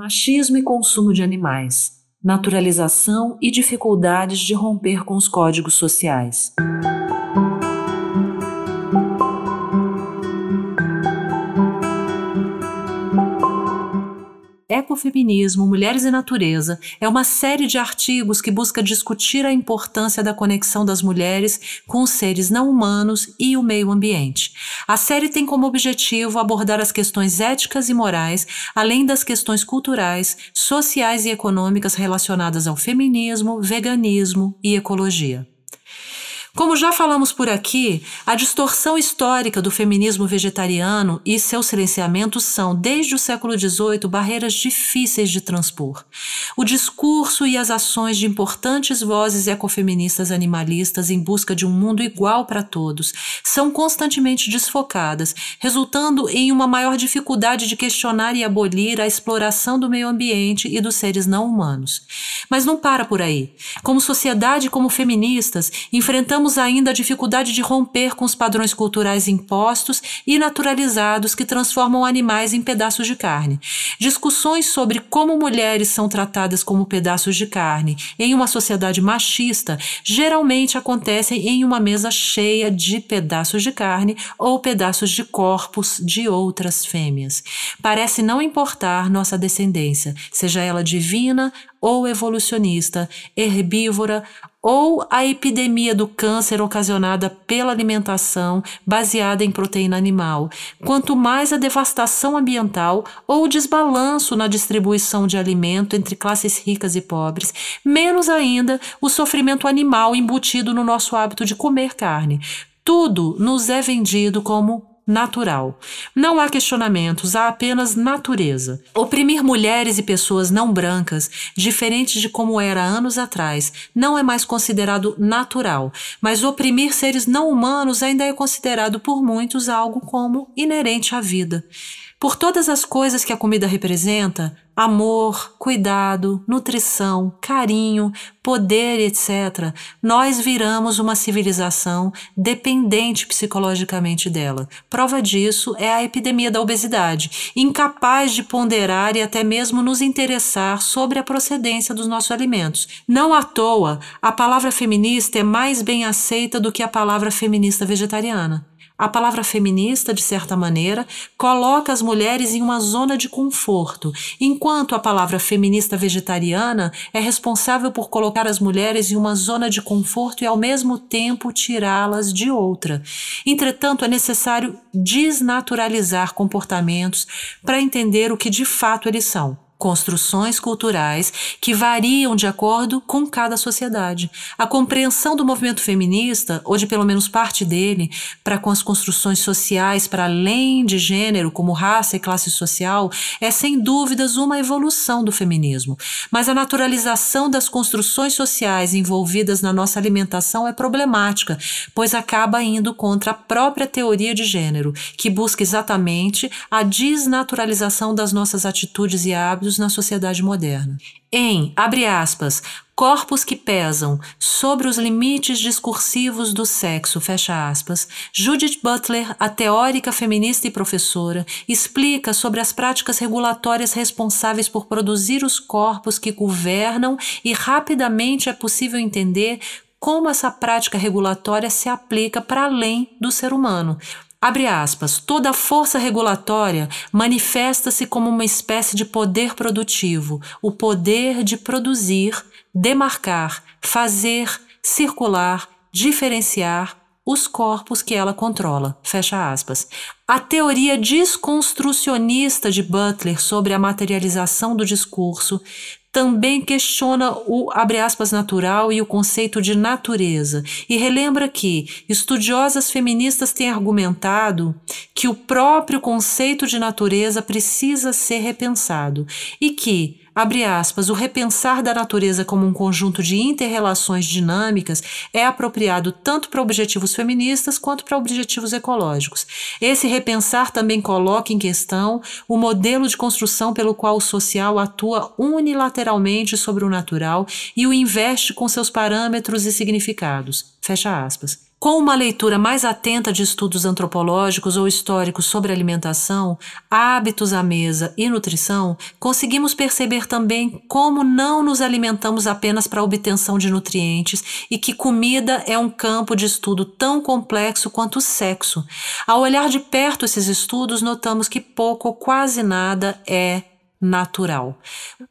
Machismo e consumo de animais. Naturalização e dificuldades de romper com os códigos sociais. Ecofeminismo, Mulheres e Natureza é uma série de artigos que busca discutir a importância da conexão das mulheres com os seres não humanos e o meio ambiente. A série tem como objetivo abordar as questões éticas e morais, além das questões culturais, sociais e econômicas relacionadas ao feminismo, veganismo e ecologia. Como já falamos por aqui, a distorção histórica do feminismo vegetariano e seu silenciamento são, desde o século XVIII, barreiras difíceis de transpor. O discurso e as ações de importantes vozes ecofeministas animalistas em busca de um mundo igual para todos são constantemente desfocadas, resultando em uma maior dificuldade de questionar e abolir a exploração do meio ambiente e dos seres não humanos. Mas não para por aí. Como sociedade como feministas, enfrentamos enfrentamos ainda a dificuldade de romper com os padrões culturais impostos e naturalizados que transformam animais em pedaços de carne. Discussões sobre como mulheres são tratadas como pedaços de carne em uma sociedade machista geralmente acontecem em uma mesa cheia de pedaços de carne ou pedaços de corpos de outras fêmeas. Parece não importar nossa descendência, seja ela divina ou evolucionista, herbívora ou a epidemia do câncer ocasionada pela alimentação baseada em proteína animal, quanto mais a devastação ambiental ou o desbalanço na distribuição de alimento entre classes ricas e pobres, menos ainda o sofrimento animal embutido no nosso hábito de comer carne. Tudo nos é vendido como natural. Não há questionamentos, há apenas natureza. Oprimir mulheres e pessoas não brancas, diferentes de como era anos atrás, não é mais considerado natural, mas oprimir seres não humanos ainda é considerado por muitos algo como inerente à vida. Por todas as coisas que a comida representa, amor, cuidado, nutrição, carinho, poder, etc., nós viramos uma civilização dependente psicologicamente dela. Prova disso é a epidemia da obesidade, incapaz de ponderar e até mesmo nos interessar sobre a procedência dos nossos alimentos. Não à toa, a palavra feminista é mais bem aceita do que a palavra feminista vegetariana. A palavra feminista, de certa maneira, coloca as mulheres em uma zona de conforto, enquanto a palavra feminista vegetariana é responsável por colocar as mulheres em uma zona de conforto e, ao mesmo tempo, tirá-las de outra. Entretanto, é necessário desnaturalizar comportamentos para entender o que de fato eles são construções culturais que variam de acordo com cada sociedade. A compreensão do movimento feminista, ou de pelo menos parte dele, para com as construções sociais para além de gênero, como raça e classe social, é sem dúvidas uma evolução do feminismo. Mas a naturalização das construções sociais envolvidas na nossa alimentação é problemática, pois acaba indo contra a própria teoria de gênero, que busca exatamente a desnaturalização das nossas atitudes e hábitos na sociedade moderna. Em, abre aspas, corpos que pesam sobre os limites discursivos do sexo, fecha aspas, Judith Butler, a teórica feminista e professora, explica sobre as práticas regulatórias responsáveis por produzir os corpos que governam e rapidamente é possível entender como essa prática regulatória se aplica para além do ser humano, Abre aspas, toda força regulatória manifesta-se como uma espécie de poder produtivo, o poder de produzir, demarcar, fazer, circular, diferenciar os corpos que ela controla. Fecha aspas. A teoria desconstrucionista de Butler sobre a materialização do discurso também questiona o aspas natural e o conceito de natureza e relembra que estudiosas feministas têm argumentado que o próprio conceito de natureza precisa ser repensado e que abre aspas, o repensar da natureza como um conjunto de interrelações dinâmicas é apropriado tanto para objetivos feministas quanto para objetivos ecológicos. Esse repensar também coloca em questão o modelo de construção pelo qual o social atua unilateralmente sobre o natural e o investe com seus parâmetros e significados. Fecha aspas. Com uma leitura mais atenta de estudos antropológicos ou históricos sobre alimentação, hábitos à mesa e nutrição, conseguimos perceber também como não nos alimentamos apenas para a obtenção de nutrientes e que comida é um campo de estudo tão complexo quanto o sexo. Ao olhar de perto esses estudos, notamos que pouco ou quase nada é natural.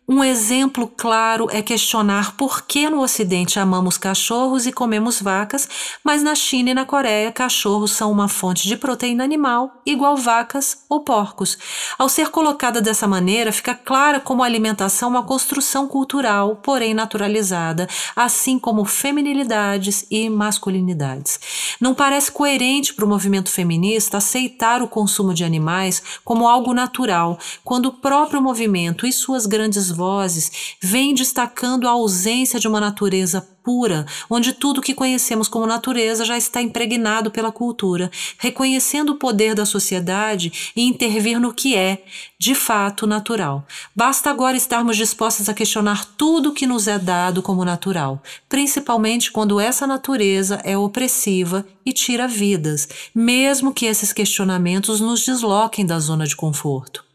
Um exemplo claro é questionar por que no Ocidente amamos cachorros e comemos vacas, mas na China e na Coreia cachorros são uma fonte de proteína animal igual vacas ou porcos. Ao ser colocada dessa maneira, fica clara como a alimentação é uma construção cultural, porém naturalizada, assim como feminilidades e masculinidades. Não parece coerente para o movimento feminista aceitar o consumo de animais como algo natural, quando o próprio movimento movimento e suas grandes vozes vêm destacando a ausência de uma natureza pura, onde tudo que conhecemos como natureza já está impregnado pela cultura, reconhecendo o poder da sociedade e intervir no que é, de fato, natural. Basta agora estarmos dispostos a questionar tudo que nos é dado como natural, principalmente quando essa natureza é opressiva e tira vidas, mesmo que esses questionamentos nos desloquem da zona de conforto.